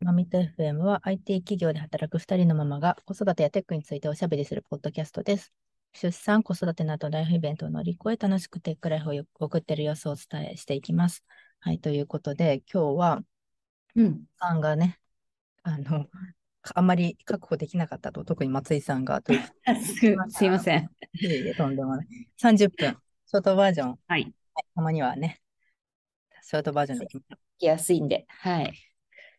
マミット FM は IT 企業で働く2人のママが子育てやテックについておしゃべりするポッドキャストです。出産、子育てなどライフイベントを乗り越え楽しくテックライフを送っている様子をお伝えしていきます。はい、ということで今日はうん。さんがね、あの、あんまり確保できなかったと、特に松井さんがす すいません。いえいえとんでもない。30分、ショートバージョン、はい。たまにはね、ショートバージョンでいきましょ聞きやすいんで。はい。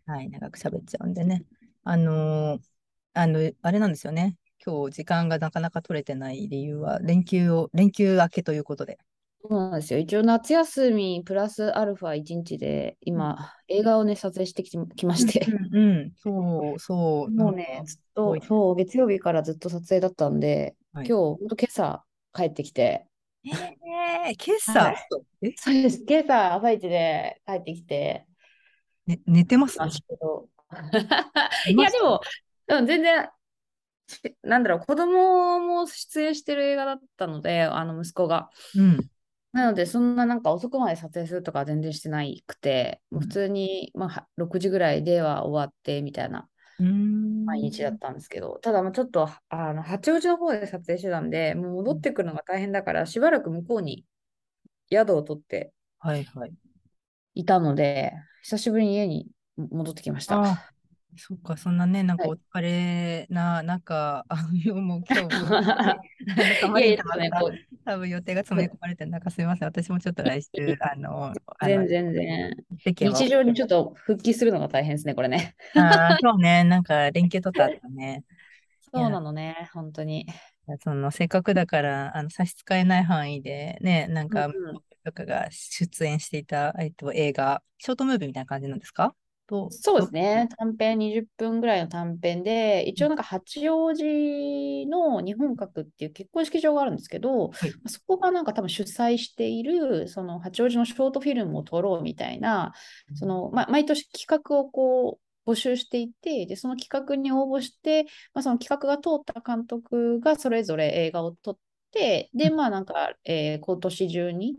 う。はい、長く喋っちゃうんでね。あのーあの、あれなんですよね。今日時間がなかなか取れてない理由は、連休を、連休明けということで。そうなんですよ。一応夏休みプラスアルファ1日で今、映画をね、撮影してききまして。うん、うん、そう、そう。もうね、ずっと、そう、月曜日からずっと撮影だったんで、はい今日、ほんと今朝帰ってきて、えー、今朝、はいえ、そうです。今朝朝一で帰ってきて、ね、寝てます？ましたけど。い いや、でも、うん、全然、しなんだろう、子供も出演してる映画だったので、あの息子が。うん。なので、そんななんか遅くまで撮影するとかは全然してないくて、もう普通に、まあ、は6時ぐらいでは終わってみたいな。毎日だったんですけど、ただまあちょっとあの八王子の方で撮影してたんで、もう戻ってくるのが大変だから、しばらく向こうに宿を取ってはいはい。いたので、久しぶりに家に戻ってきました。あ、そっか、そんなね、なんかはいお疲れな、なんか、あの、もう今日も、なんかいやいや、ね、多分予定が詰め込まれてる中、すみません。私もちょっと来週、あの、あ全の、然全然。日常にちょっと復帰するのが大変ですね、これね。あーそうね、なんか連休取った後ね、そうなのね、本当に。その、せっかくだから、あの、差し支えない範囲で、ね、なんか、とかが出演していた、えっと、映画、ショートムービーみたいな感じなんですか？と、そうですね。短編20分ぐらいの短編で、一応なんか八王子の日本閣っていう結婚式場があるんですけど、はい。そこがなんか多分主催している、その八王子のショートフィルムを撮ろうみたいな、その、まあ、毎年企画をこう募集していて、で、その企画に応募して、まあ、その企画が通った監督がそれぞれ映画を撮って、で、まあなんか、えー今年中に、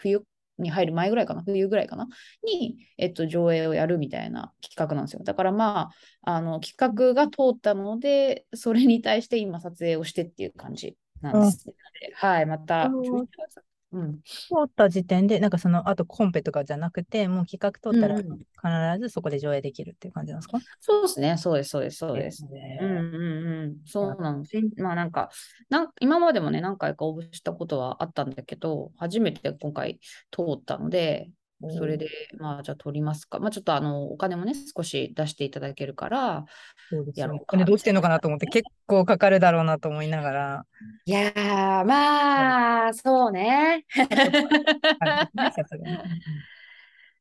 冬に入る前ぐらいかな、冬ぐらいかな、に、えっと、上映をやるみたいな企画なんですよ。だからまあ、あの、企画が通ったので、それに対して今撮影をしてっていう感じなんですね。はい、また、うんうん、通った時点で、なんかその、あとコンペとかじゃなくて、もう企画通ったらうん。うん必ずそこで上映できるっていう感じなんですか？そうですね、そうです、そうです、そうです。ねうんうんうん、そうなの。まあなんか、なん今までもね、何回か応募したことはあったんだけど、初めて今回通ったので、それで、まあじゃあ取りますか。まあちょっとあの、お金もね、少し出していただけるから。やろうかこれどうしてんのかなと思って、結構かかるだろうなと思いながら。いやー、まあ、そうね。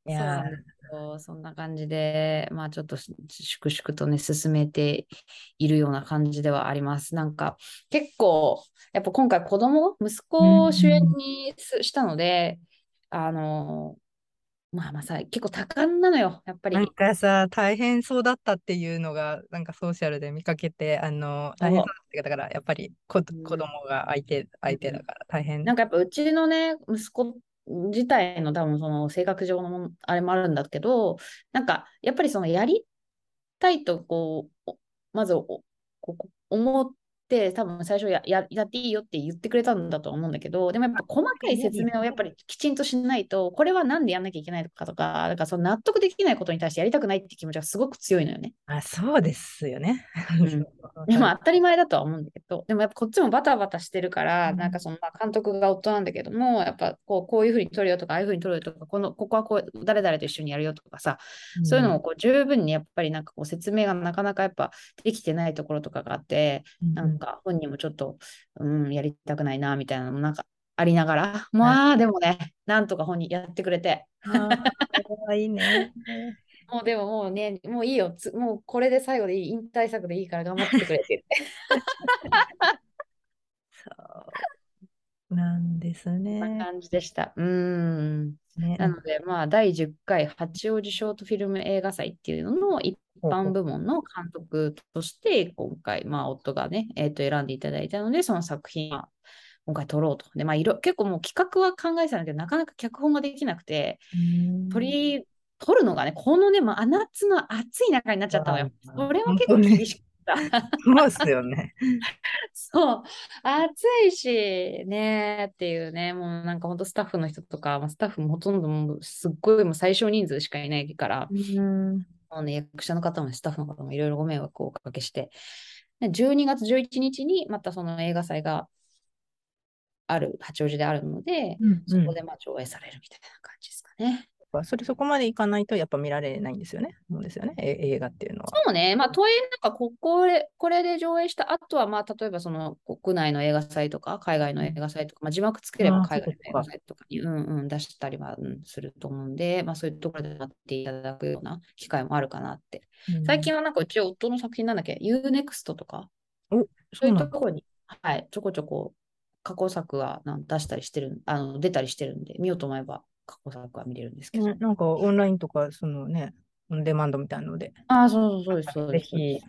い そうやーなんですよ。そんな感じで、まあちょっとし粛々とね、進めているような感じではあります。なんか、結構、やっぱ今回子供、息子を主演にすしたので、あの、まあまあさ、結構多感なのよ、やっぱり。なんかさ、大変そうだったっていうのが、なんかソーシャルで見かけて、あの、大変そうだったから、やっぱり子うん子供が相手、相手だから大変。なんかやっぱうちのね、息子自体の多分その性格上のあれもあるんだけど、なんかやっぱりそのやりたいとこう、おまずこ思って、多分最初やややっていいよって言ってくれたんだと思うんだけど、でもやっぱ細かい説明をやっぱりきちんとしないと、これはなんでやんなきゃいけないのかとか、だからその納得できないことに対してやりたくないって気持ちがすごく強いのよね。あ、そうですよね。うん。でまあ当たり前だとは思うんだけど、でもやっぱこっちもバタバタしてるから、うん。なんかそのまあ監督が夫なんだけども、やっぱこうこういうふうに撮るよとか、ああいうふうに撮るよとか、このここはこう誰々と一緒にやるよとかさ、そういうのをこう十分にやっぱりなんかこう説明がなかなかやっぱできてないところとかがあって、うんか本人もちょっと、うん、やりたくないなみたいなのもなんかありながら、まあでもね、なんとか本人やってくれて、いいね。もうでももうね、もういいよ、つもうこれで最後でいい、引退作でいいから頑張ってくれって言って。そうなんですそんなね。感じでした。うん。ねなので、まあ、第10回八王子ショートフィルム映画祭っていうのの一般部門の監督として、今回、まあ、夫がね、えーと選んでいただいたので、その作品は今回撮ろうと。で、まあ、いろ結構もう企画は考えてたんだけど、なかなか脚本ができなくて、うん取り撮るのがね、このね、真夏の暑い中になっちゃったのよ。それは結構厳しかった。そうっすよね。そう、暑いし、ねーっていうね、もうなんか本当スタッフの人とか、まあ、スタッフもほとんどもうすっごいもう最小人数しかいないから、うん。もうね、役者の方もスタッフの方もいろいろご迷惑をおかけして、で12月11日にまたその映画祭がある、八王子であるので、うんそこでまあ上映されるみたいな感じですかね。それそこまでいかないとやっぱ見られないんですよね。そうですよね。え映画っていうのは。そうね、まあ、とはいえ、なんかここで、これで上映した後は、まあ、例えばその国内の映画祭とか、海外の映画祭とか、まあ、字幕つければ海外の映画祭とかに、うんうん、出したりは、うん、すると思うんで、まあ、そういうところで待っていただくような機会もあるかなって。最近はなんかうち夫の作品なんだっけ、UNEXT とか、おそういうところに、はい、ちょこちょこ過去作はなん出したりしてる、あの出たりしてるんで、見ようと思えば過去作は見れるんですけど。ねなんかオンラインとか、そのね、オンデマンドみたいなので、ああ、そうそうそうです、そうです。ぜひ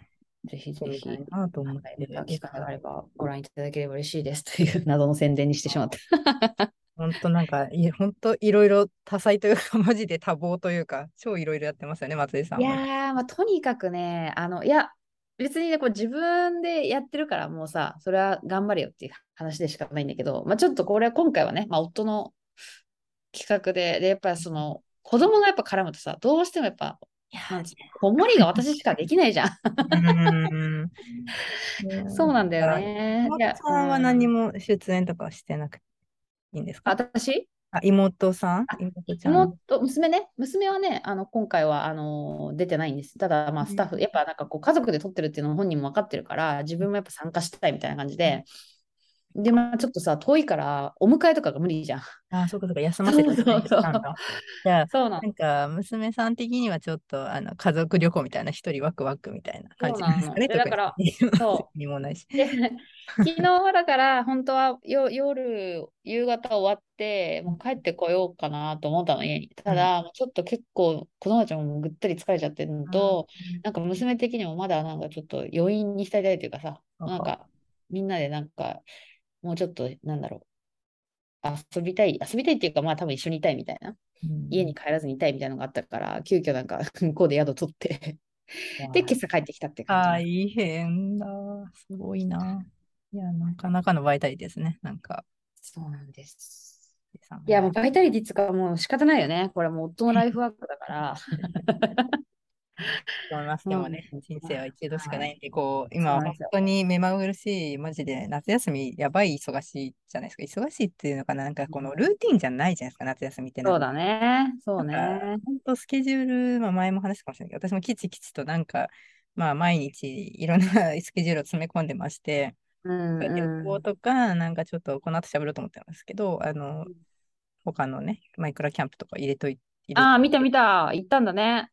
ぜひぜひ。なと思っはいて。機会があればご覧いただければ嬉しいです という謎の宣伝にしてしまった。本当なんか、い本当いろいろ多彩というか、マジで多忙というか、超いろいろやってますよね、松井さんいは。やー、まあ、とにかくね、あの、いや、別にね、こう自分でやってるから、もうさ、それは頑張れよっていう話でしかないんだけど、まあ、ちょっとこれは今回はね、まあ、夫の企画で、で、やっぱりその、子供がやっぱ絡むとさ、どうしてもやっぱ、なん子守が私しかできないじゃん。そうなんだよね。妹さんは何うんも出演とかはしてなくていいんですか？私？あ妹さん？あ妹ちゃん。妹、娘ね、娘はね、あの今回はあの出てないんです。ただ、まあ、スタッフ、やっぱなんかこう家族で撮ってるっていうのも本人も分かってるから、自分もやっぱ参加したいみたいな感じで、で、まあ、ちょっとさ、遠いから、お迎えとかが無理じゃん。あ、そうかそうか、休ませてそうそう。じゃあ、そうなのなんか、娘さん的にはちょっと、あの、家族旅行みたいな、一人ワクワクみたいな感じなんですかね。だからそうにもないし。で、昨日はだから、本当はよ夜、夕方終わって、もう帰ってこようかなと思ったの、家に。ただ、もうちょっと結構、子供たちもぐったり疲れちゃってるのと、なんか娘的にもまだなんかちょっと余韻に浸りたいというかさ、あなんかみんなでなんかもうちょっとなんだろう、遊びたい、遊びたいっていうかまあ多分一緒にいたいみたいな、うん家に帰らずにいたいみたいなのがあったから、急遽なんか向 こうで宿取って、で、今朝帰ってきたって感じ。大変だ。すごいな。いや、なかなかのバイタリティですね。なんか、そうなんです。いや、もうバイタリティっていうかもう仕方ないよね。これもう夫のライフワークだから。思います。でもねうん、人生は一度しかないんで、こう、今、本当に目まぐるしい、マジで、夏休み、やばい忙しいじゃないですか。忙しいっていうのかな、なんかこのルーティンじゃないじゃないですか、夏休みって。そうだね。そうね。本当スケジュール、まあ、前も話したかもしれないけど、私もきちきちとなんか、まあ、毎日いろんなスケジュールを詰め込んでまして、うん旅行とか、なんかちょっとこの後喋ろうと思ってますけど、あの、他のね、マイクラキャンプとか入れといて、ああ、見た見た。行ったんだね。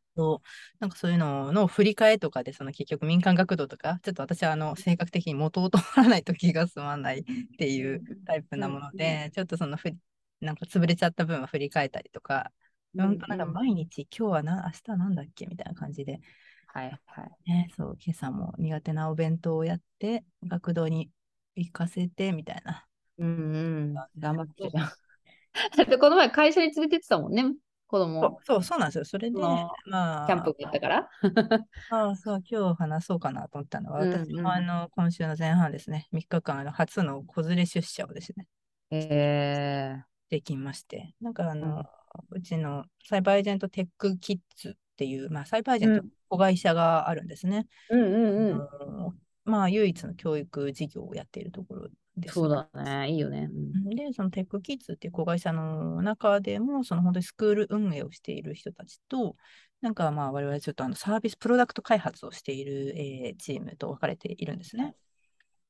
なんかそういうのの振り替えとかで、その結局民間学童とか、ちょっと私はあの性格的に元を取らないと気が済まないっていうタイプなもので、ちょっとそのふりなんか潰れちゃった分は振り替えたりとか、本当なんか毎日今日はな、明日はなんだっけみたいな感じで、はいはい。ね、そう、今朝も苦手なお弁当をやって、学童に行かせてみたいな。うんうん。頑張ってる。だってこの前会社に連れてってたもんね。子供。そうそう、なんですよ。それで、まあ、キャンプがあったから。ああ、そう、今日話そうかなと思ったのは、私もあの、今週の前半ですね、3日間、あの初の子連れ出社をですね、え。できまして、なんかあの、うちのサイバーエージェントテックキッズっていう、まあ、サイバーエージェントうん。子会社があるんですね。ー、うんうんうん。まあ、唯一の教育事業をやっているところです。そうだね。いいよね。うんで、そのテックキッズっていう子会社の中でも、その本当にスクール運営をしている人たちと、なんかまあ我々ちょっとあのサービス、プロダクト開発をしている、えーチームと分かれているんですね。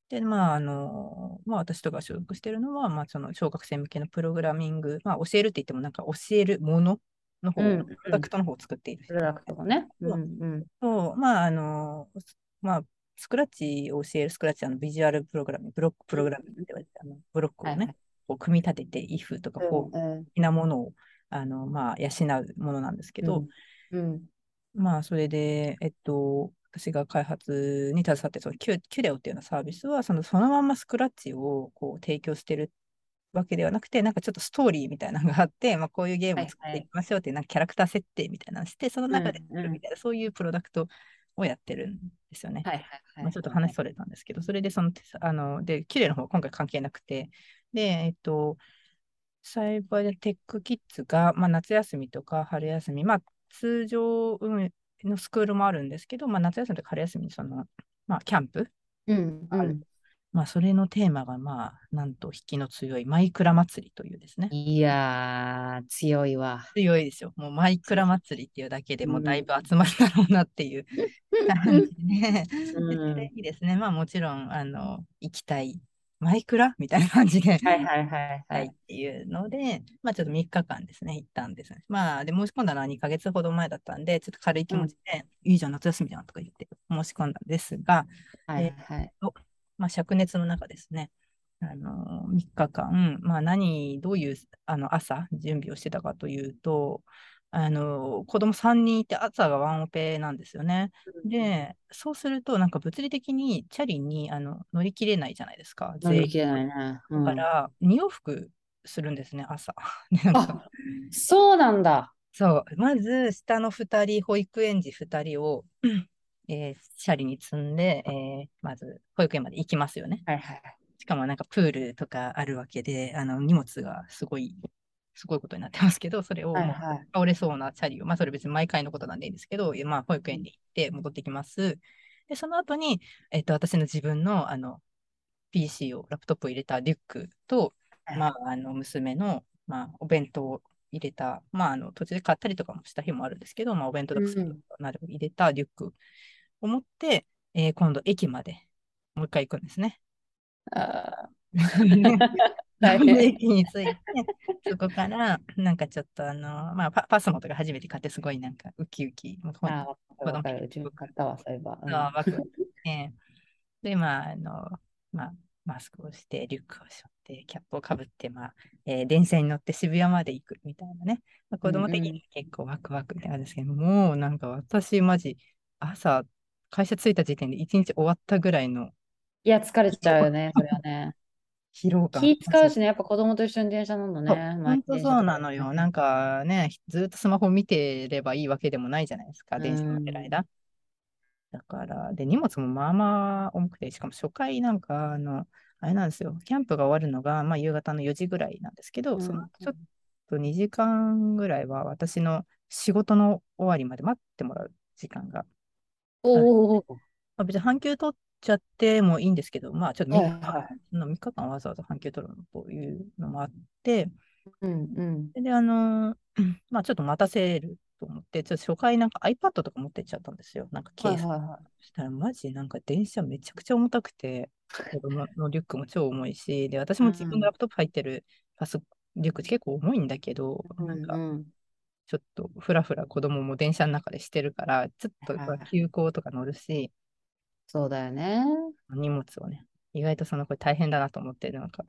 で、まああの、まあ私とか所属しているのは、まあその小学生向けのプログラミング、まあ教えるって言ってもなんか教えるものの方、うんうんプロダクトの方を作っている人プロダクトがね。うそんうん。と、まああの、まあスクラッチを教えるスクラッチあのビジュアルプログラミング、ブロックプログラミングって言われて、あのブロックをね、はいはい。こう組み立てて、if とかこう、うん。うん的なものをあの、まあ、養うものなんですけど、うんまあ、それで、えっと、私が開発に携わって、そのキュキュレオっていうようなサービスは、そのそのままスクラッチをこう提供してるわけではなくて、なんかちょっとストーリーみたいなのがあって、まあ、こういうゲームを作っていきましょうっていう、なんかキャラクター設定みたいなのをして、その中で作るみたいな、そういうプロダクトをやってるんですよね。はいはいはい。まあ、ちょっと話それたんですけど、それでその、あの、で、綺麗の方は今回関係なくて、で、えっと、サイバーでテックキッズが、まあ、夏休みとか春休み、まあ、通常のスクールもあるんですけど、まあ、夏休みとか春休みにその、まあ、キャンプ、うんあるまあ、それのテーマが、まあ、なんと引きの強いマイクラ祭りというですね。いやー、強いわ。強いですよ。もうマイクラ祭りっていうだけでもうだいぶ集まるだろうなっていう感じで、うん でいいですね。まあもちろん、あの、行きたい。マイクラみたいな感じで、はいはいはいははいい。っていうので、まあちょっと3日間ですね、行ったんですね。まあで、申し込んだのは2ヶ月ほど前だったんで、ちょっと軽い気持ちで、いいじゃん、夏休みじゃんとか言って申し込んだんですが、はいはい。まあ灼熱の中ですね、あの3日間、まあ何、どういうあの朝準備をしてたかというと、あの子供3人いて朝がワンオペなんですよね。で、そうすると、なんか物理的にチャリにあの乗り切れないじゃないですか。乗り切れ全ないね。う員だかん、ら、2往復するんですね、朝。そうなんだ。そう、まず下の2人、保育園児2人を、えーチャリに積んで、えーまず保育園まで行きますよね。はいはい。しかもなんかプールとかあるわけで、あの荷物がすごい、すごいことになってますけど、それを。倒れそうなチャリを、まあそれ別に毎回のことなんでいいんですけど、まあ保育園に行って戻ってきます。で、その後に、えっと、私の自分のあの PC を、ラップトップを入れたリュックと、まあ、あの娘の、まあ、お弁当を入れた、まあ、あの途中で買ったりとかもした日もあるんですけど、まあ、お弁当とかうんなどを入れたリュックを持って、えー今度駅までもう一回行くんですね。あ 駅に着いて、そこから、なんかちょっとあの、まあパ、パスモとか初めて買って、すごいなんかウキウキ、もうほんーあー、わかる。うちも買ったわ、そういえば。うんで、まあ、あの、まあ、マスクをして、リュックを背負って、キャップをかぶって、まあ、えー電車に乗って渋谷まで行くみたいなね。まあ、子供的に結構ワクワクみたいなんですけど、もうなんか私、マジ、朝、会社着いた時点で一日終わったぐらいのいや、疲れちゃうよね、それはね。疲労感。気使うしね、やっぱ子供と一緒に電車乗るのね。本当そうなのよ。なんかね、ずっとスマホ見てればいいわけでもないじゃないですか、電車乗ってる間。だから、で、荷物もまあまあ重くて、しかも初回なんか、あの、あれなんですよ、キャンプが終わるのが、まあ、夕方の4時ぐらいなんですけど、うんそのちょっと2時間ぐらいは私の仕事の終わりまで待ってもらう時間が、おお、まあ、別に半休取っちゃってもいいんですけど、まあちょっと3日間、はいはいそんな3日間わざわざ半休取るのというのもあって、うんうん。で、あのー まあちょっと待たせると思って、ちょっと初回なんか iPad とか持ってっちゃったんですよ。なんかケース。はいはいはい。そしたらマジなんか電車めちゃくちゃ重たくて、子供のリュックも超重いし、で、私も自分のラップトップ入ってるパスリュック結構重いんだけど、なんかうんうんちょっとふらふら子供も電車の中でしてるから、ちょっとはいはい休校とか乗るし、そうだよね。荷物をね、意外とそのこれ大変だなと思って、なんか、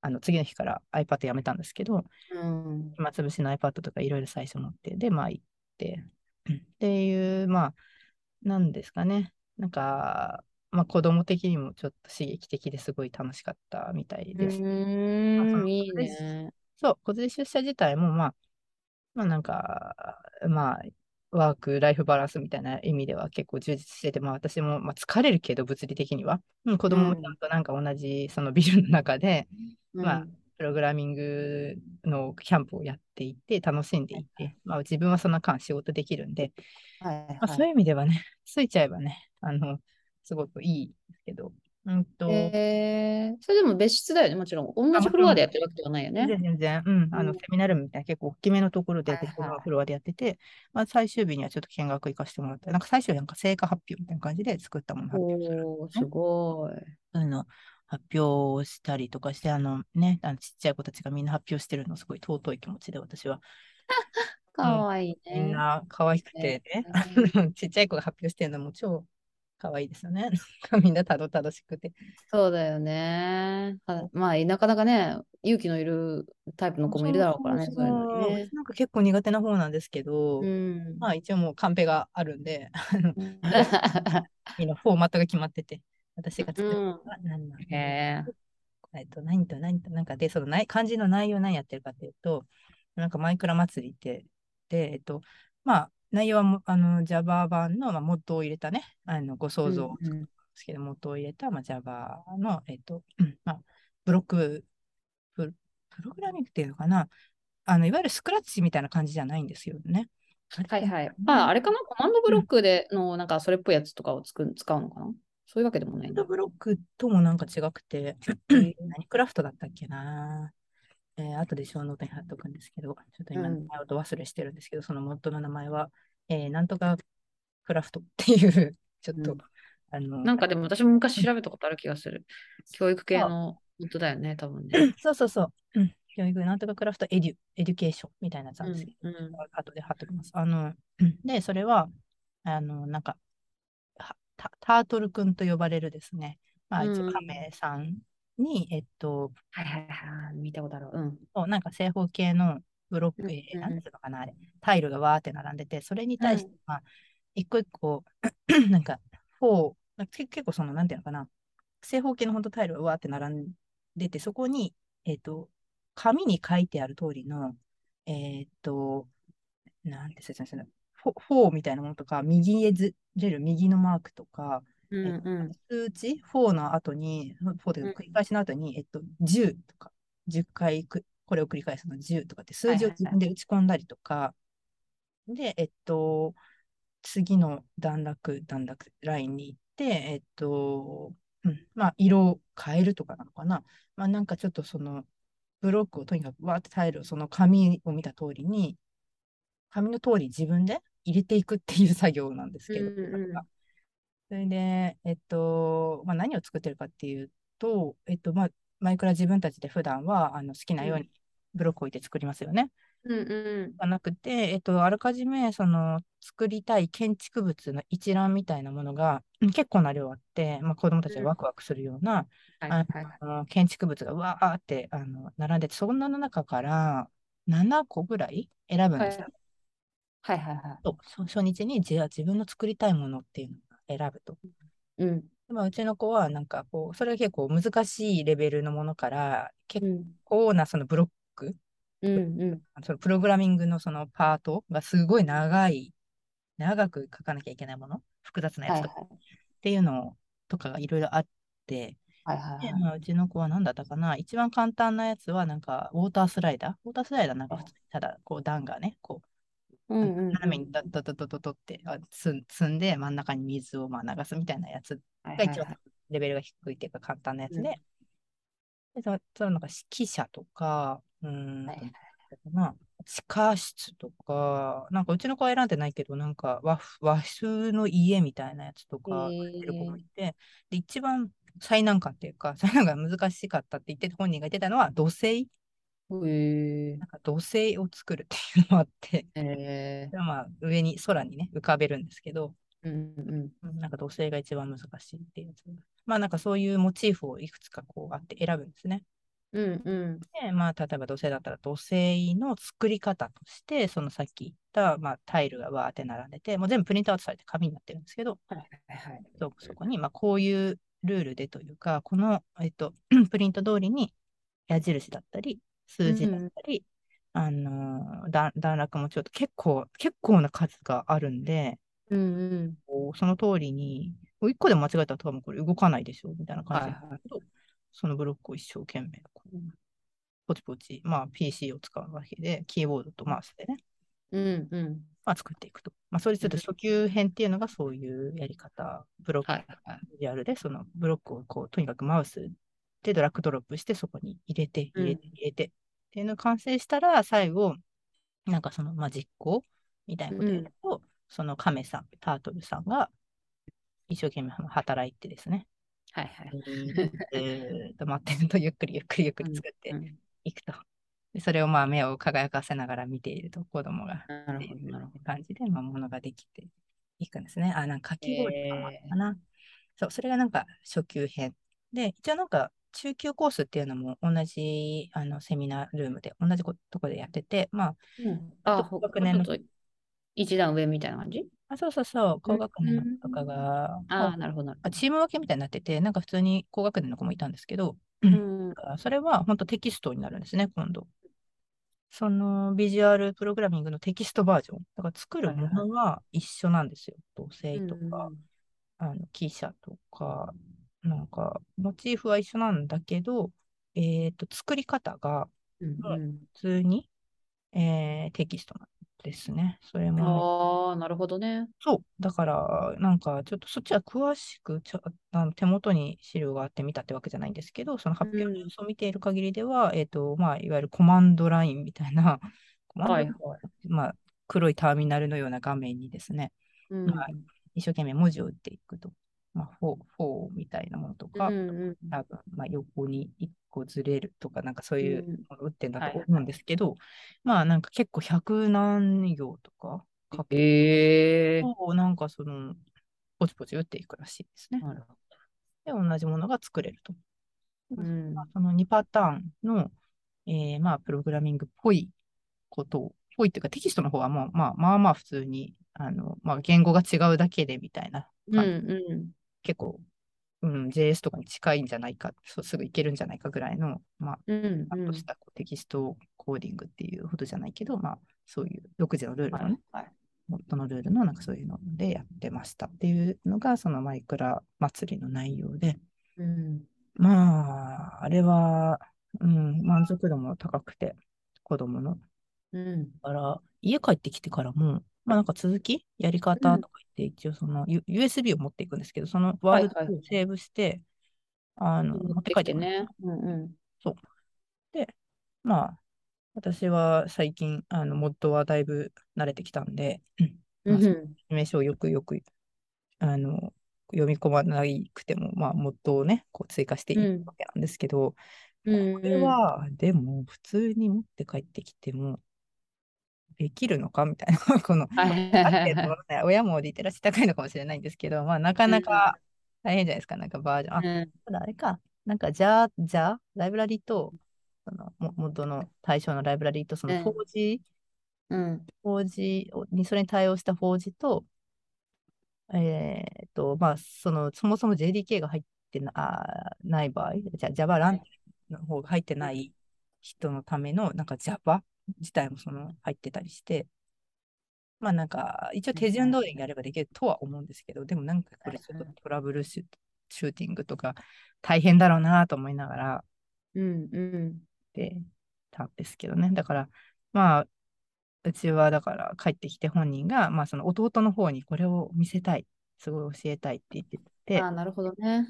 あの次の日から iPad やめたんですけど、うん。暇つぶしの iPad とかいろいろ最初持って、で、まあ行って、っていう、まあ、なんですかね。なんか、まあ子供的にもちょっと刺激的ですごい楽しかったみたいうです。ーまあそのん、いいね。そう、小連れ出社自体も、まあ、まあなんか、まあ、ワーク、ライフバランスみたいな意味では結構充実してて、まあ私も、まあ、疲れるけど、物理的には。うん、子供もちゃんとなんか同じそのビルの中で、まあプログラミングのキャンプをやっていて、楽しんでいて、まあ自分はその間仕事できるんで、はいはい。まあ、そういう意味ではね、ついちゃえばね、あの、すごくいいですけど、うんと、えー、それでも別室だよね、もちろん。同じフロアでやってるわけではないよね。全然全然、うん、あの、うんセミナールみたいな結構大きめのところではいはい別のフロアでやってて、まあ最終日にはちょっと見学行かせてもらった。なんか最初なんか成果発表みたいな感じで作ったもの発表する。おー、すごい。そういうの発表をしたりとかして、あのね、あのちっちゃい子たちがみんな発表してるのすごい尊い気持ちで私は、かわいいね。みんな可愛くてね、ちっちゃい子が発表してるのも超可愛いですよね。みんなたどたどしくて。そうだよね。あまあ、なかなかね、勇気のいるタイプの子もいるだろうからね、そそうういうそうね。なんか結構苦手な方なんですけど、うん。まあ一応もうカンペがあるんで、みんなフォーマットが決まってて、私が作ったのは何なのへえ。えっと、何と何と、なんかで、その内漢字の内容何やってるかっていうと、なんかマイクラ祭りって、で、えっと、まあ、内容はもあの Java 版の、まあ、モッドを入れたね、あのご想像ですけど、モッドを入れた、まあ、Java の、えっと、まあ、ブロックプ、プログラミングっていうのかな、あのいわゆるスクラッチみたいな感じじゃないんですよね。はいはい。あ、あれかな？コマンドブロックでの、なんかそれっぽいやつとかをつく使うのかな？そういうわけでもないコマンドブロックともなんか違くて、何クラフトだったっけな？えー、後でショーノートに貼っとくんですけど、ちょっと今名前をど忘れしてるんですけど、うん、そのモッドの名前は、えー、なんとかクラフトっていう、ちょっと、うん、あの。なんかでも私も昔調べたことある気がする。教育系のモッドだよね、多分ね。そうそうそう。うん、教育なんとかクラフトエデュ、エデュケーションみたいなやつなんですけど、うんうん、後で貼っときます。あの、で、それは、あの、なんか、タタートル君と呼ばれるですね、まあ、一応、亀さんに、えっと、はいはいはい、見たことある。うん。そうなんか正方形のブロック、うん、えー、なんていうのかな、あれ、タイルがわーって並んでて、それに対して、まあ、一個一個、なんか、4、結構その、なんていうのかな、正方形の本当タイルがわーって並んでて、そこに、えっ、ー、と、紙に書いてある通りの、えっ、ー、と、なんて説明するの。フォフォーみたいなものとか、右へずれる右のマークとか、うんうん、数値4の後に、4で繰り返しの後に、うん、えっと、10とか、10回くこれを繰り返すの10とかって数字を自分で打ち込んだりとか、はいはいはい、で、えっと、次の段落、段落ラインに行って、えっと、うん、まあ、色を変えるとかなのかな。まあ、なんかちょっとその、ブロックをとにかくわーってタイルをその紙を見た通りに、紙の通り自分で入れていくっていう作業なんですけど、うんうん、それで、えっと、まあ、何を作ってるかっていうと、えっと、まあ、マイクラ自分たちで普段はあの好きなようにブロックを置いて作りますよね。うんうん、じゃなくて、えっと、あらかじめその作りたい建築物の一覧みたいなものが結構な量あって、まあ、子どもたちがワクワクするような、あの建築物がわーってあの並んでて、そんなの中から7個ぐらい選ぶんですよ。はいはいはい。初日にじゃあ自分の作りたいものっていうのを選ぶと。うん。まあ、うちの子はなんかこう、それは結構難しいレベルのものから、結構なそのブロック、うんうん、そのプログラミングのそのパートがすごい長い、長く書かなきゃいけないもの、複雑なやつとか、はいはい、っていうのとかがいろいろあって、はいはいはい、でまあ、うちの子は何だったかな、一番簡単なやつはなんかウォータースライダー、ウォータースライダーなんか普通にただこう段がね、こううんうん、斜めにダッダッダッダッダッって積んで真ん中に水をまあ流すみたいなやつが一応レベルが低いっていうか簡単なやつで、でそそのなんか指揮者とか、うん、な地下室とか、なんかうちの子は選んでないけど、なんか和和風の家みたいなやつとか、てる子もいて、で、一番最難関っていうか、最難関難しかったって言って本人が言ってたのは土星。へなんか土星を作るっていうのもあって、えー、まあ上に空にね浮かべるんですけど、うんうん、なんか土星が一番難しいっていうやつ。まあなんかそういうモチーフをいくつかこうあって選ぶんですね。うんうん、で、まあ例えば土星だったら土星の作り方として、そのさっき言った、まあ、タイルがわーって並んでて、もう全部プリントアウトされて紙になってるんですけど、はいはいはい、そそこにまあこういうルールでというか、この、えっと、プリント通りに矢印だったり、数字だったり、うん、あの段段落もちょっと結構、結構な数があるんで、うんうん、その通りに、1個で間違えたら多分これ動かないでしょみたいな感じだけど、はいはい、そのブロックを一生懸命こう、ポチポチ、まあ PC を使うわけで、キーボードとマウスでね、うんうん。まあ、作っていくと。まあ、それちょっと初級編っていうのがそういうやり方、ブロックであるで、そのブロックをこう、とにかくマウスでドラッグドロップしてそこに入れて、入れて、入れて、っていうのが完成したら、最後、なんかその、まあ、実行みたいなことやると、うん、その亀さん、タートルさんが一生懸命働いてですね。はいはい。えー、と待ってると、ゆっくりゆっくりゆっくり作っていくと。でそれをまあ目を輝かせながら見ていると子供がなるほどなるほど感じで、まあ、ものができていくんですね。あ、なんかかき氷とかもあったかな、えー。そう、それがなんか初級編。で、一応なんか中級コースっていうのも同じあのセミナールームで同じとこでやってて、まあ、うん、あ学年の一段上みたいな感じ？あそうそうそう、高学年のとかが、ああ、なるほど。チーム分けみたいになってて、なんか普通に高学年の子もいたんですけど、うん、うんそれは本当テキストになるんですね、今度。そのビジュアルプログラミングのテキストバージョン。だから作るものは一緒なんですよ。同性とか、あの、記者とか、なんか、モチーフは一緒なんだけど、えっ、と、作り方がうんうん普通に、えーテキストなんですね。それも、ああ、なるほどね。そう。だから、なんか、ちょっとそっちは詳しくちょあの手元に資料があって見たってわけじゃないんですけど、その発表うんニュースを見ている限りでは、えっ、と、まあ、いわゆるコマンドラインみたいな、コマンドはいはい。まあ、黒いターミナルのような画面にですね、うんまあ一生懸命文字を打っていくと、まあ、 for、for みたいなものとか、うんうん。多分、まあ、横に一個ずれるとか、なんかそういううんものを打ってんだはいと思うんですけど、まあ、なんか結構百何行とか書くええと、なんかその、ポチポチ打っていくらしいですね。で、同じものが作れると。ど。うん。まあ、その2パターンの、えーまあ、プログラミングっぽいことを、ぽいっていうかテキストの方はもう、まあ、まあまあ普通に、あの、まあ、言語が違うだけでみたいな結構、うん、JS とかに近いんじゃないか、そうすぐいけるんじゃないかぐらいの、まあ、うんちゃんとしたテキストコーディングっていうほどじゃないけど、まあ、そういう独自のルールのね、はいモッドのルールのなんかそういうのでやってましたっていうのが、そのマイクラ祭りの内容で、うん。まあ、あれは、うん、満足度も高くて、子供の。うん。だから、家帰ってきてからも、まあなんか続き、やり方と一応その、U- USB を持っていくんですけど、そのワールドはいはい。をセーブして、あの、持って帰って。ね。う。んうん。まあ、私は最近、あの、モッドはだいぶ慣れてきたんで、まあうん。説明書をよくよく、あの、読み込まなくても、まあ、モッドをね、こう追加していうん。くわけなんですけど、うん。これは、でも、普通に持って帰ってきても、できるのかみたいな、この、親もリテラシー高いのかもしれないんですけど、まあ、なかなか大変じゃないですか、なんかバージョン。あ、うん。ただあれか、なんか、じゃあ、じゃあ、ライブラリと、その、モモッドの対象のライブラリと、そのうん。4G、うん。4G に、それに対応した 4G と、えっと、まあ、その、そもそも JDK が入ってなあない場合、じゃあ Java ランの方が入ってない人のための、なんか Java 自体もその入ってたりして、まあなんか、一応手順通りにやればできるとは思うんですけど、でもなんかこれちょっとトラブルシュシューティングとか大変だろうなと思いながらうんうん。ってたんですけどね。だから、まあ、うちはだから帰ってきて本人が、まあその弟の方にこれを見せたい、すごい教えたいって言っててあ、あ、なるほどね。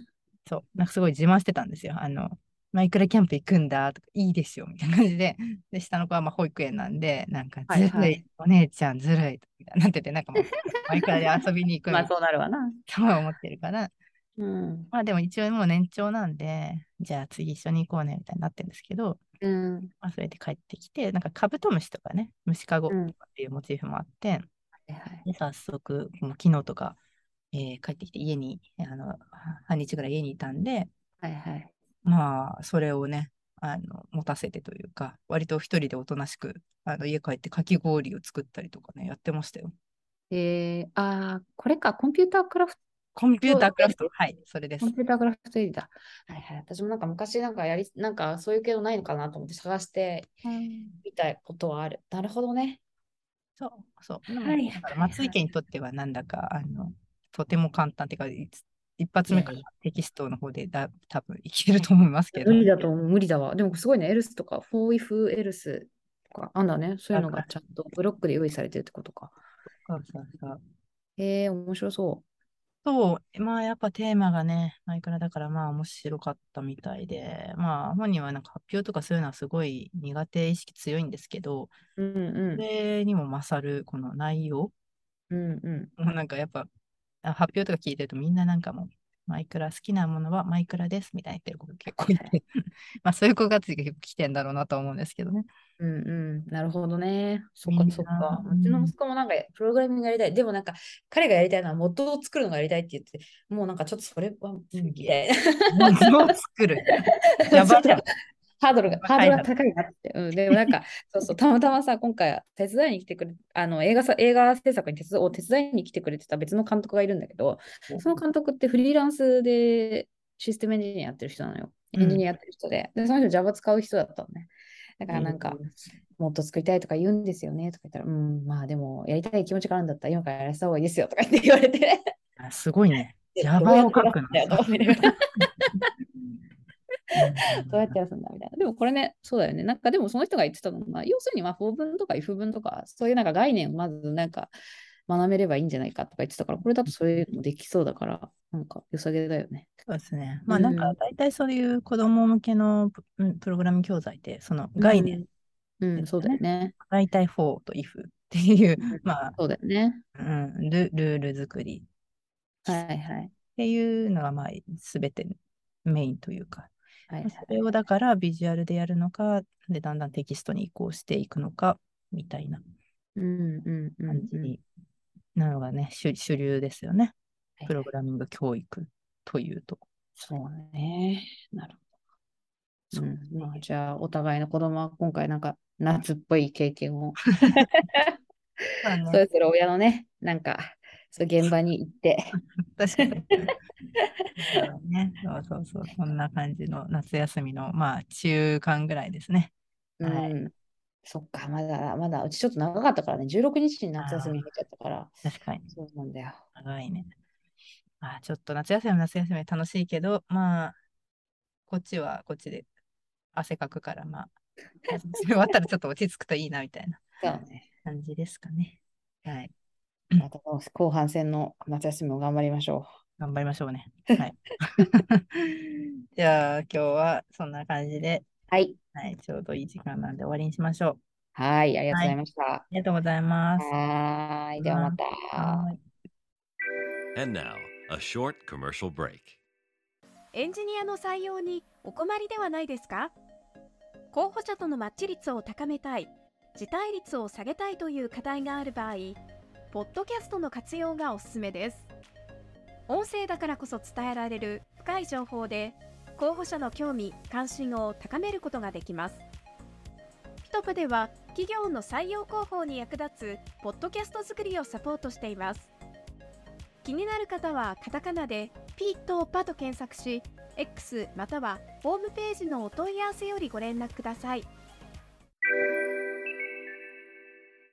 そう、なんかすごい自慢してたんですよ。あの、マイクラキャンプ行くんだとか、いいですよ、みたいな感じで。で、下の子はまあ保育園なんで、なんか、ずるい、はいはいお姉ちゃんずるい、みたいになってて、なんかもう、マイクラで遊びに行くまあそうなるわな。とは思ってるから、うん。まあでも一応もう年長なんで、じゃあ次一緒に行こうね、みたいになってるんですけど、うん。まあそれで帰ってきて、なんかカブトムシとかね、虫かごうんっていうモチーフもあって、はいはい。で、早速、もう昨日とか、えー帰ってきて家に、あの、半日ぐらい家にいたんで、はいはい。まあ、それをね、あの、持たせてというか、割と一人でおとなしく、あの、家帰ってかき氷を作ったりとかね、やってましたよ。えー、あー、これか、コンピュータークラフト、コンピュータークラフト。はい、それですコン。ピュータークラフトエディだ。はいはい。私もなんか昔なんかやり、なんかそういう系のないのかなと思って探してみたことはある。なるほどね。そう、そう。はい松井家にとってはなんだか、あの、とても簡単っていうか、いつ一発目からテキストの方でだ多分いけると思いますけど。無理だと思う、無理だわ。でもすごいね、エルスとか、フォーイフエルスとか、あんだね。そういうのがちゃんとブロックで用意されてるってことか。そうそうそう。えー、面白そそう、まあやっぱテーマがね、マイクラだからまあ面白かったみたいで、まあ本人はなんか発表とかそういうのはすごい苦手意識強いんですけど、う。うんそれにも勝るこの内容、うん。うんうん。もうなんかやっぱあ発表とか聞いてるとみんななんかもうマイクラ好きなものはマイクラですみたいな言ってる子が結構いて、まあそういう子が結構来てんだろうなとは思うんですけどね。うんうん。なるほどね。そっかそっか。うちの息子もなんかプログラミングやりたい。でもなんか彼がやりたいのはモッドを作るのがやりたいって言って、もうなんかちょっとそれは、うんみたいな。物を作る。じゃんハードルが、ハードルが高高いなって。うん、でもなんか、そうそう、たまたまさ、今回手伝いに来てくれ、あの映画さ映画制作に手伝を手伝いに来てくれてた別の監督がいるんだけど、その監督ってフリーランスでシステムエンジニアやってる人なのよ。うんエンジニアやってる人で。で、その人 Java 使う人だったのね。だからなんか、もっと作りたいとか言うんですよねとか言ったら、うん、まあでも、やりたい気持ちがあるんだったら今からやらせた方がいいですよとか言って言われて。あすごいね。で Java を書くの。どうやってやるんだみたいな。でもこれね、そうだよね。なんかでもその人が言ってたのが、要するにまあ、法文とか if 文とか、そういうなんか概念をまずなんか学べればいいんじゃないかとか言ってたから、これだとそういうのもできそうだから、なんか良さげだよね。そうですね。まあなんか大体そういう子供向けのプうんプログラミング教材って、その概念、うん。うん、そうだよね。大体 for と if っていううん、まあ、そうだよね。うん、ルルール作りはいはい。っていうのがまあ全てメインというか、はいはいそれをだからビジュアルでやるのか、で、だんだんテキストに移行していくのか、みたいな。感じになのがね、主主流ですよね。はいプログラミング教育というと。そうね。なるほど。そううんまあ、じゃあ、お互いの子供は今回なんか夏っぽい経験を、それぞれ親のね、なんか、そう現場に行って、確かに。そうね、そうそうそう、そんな感じの夏休みの、まあ、中間ぐらいですね。はいうん。そっか、まだ、まだ、うちちょっと長かったからね、16日に夏休み入っちゃったから、確かに、そうなんだよ。長いね。まあ、ちょっと夏休みは夏休み楽しいけど、まあ、こっちはこっちで汗かくから、まあ、夏 休み終わったらちょっと落ち着くといいな、みたいなそうね。感じですかね。はい。また後半戦の夏休みも頑張りましょ頑張りましょうね。はい。じゃあ、今日はそんな感じで、う。はい。はい、ちょうどいい時間なんで終わりにしましょう。はい、ありがとうございました。ありがとうございます。はーい、ではまた。はい And now, a short commercial break. エンジニアの採用にお困りではないですか？候補者とのマッチ率を高めたい、辞退率を下げたいという課題がある場合、ポッドキャストの活用がおすすめです。音声だからこそ伝えられる深い情報で、候補者の興味・関心を高めることができます。ピトプでは企業の採用広報に役立つポッドキャスト作りをサポートしています。気になる方はカタカナでピーとパと検索し、X またはホームページのお問い合わせよりご連絡ください。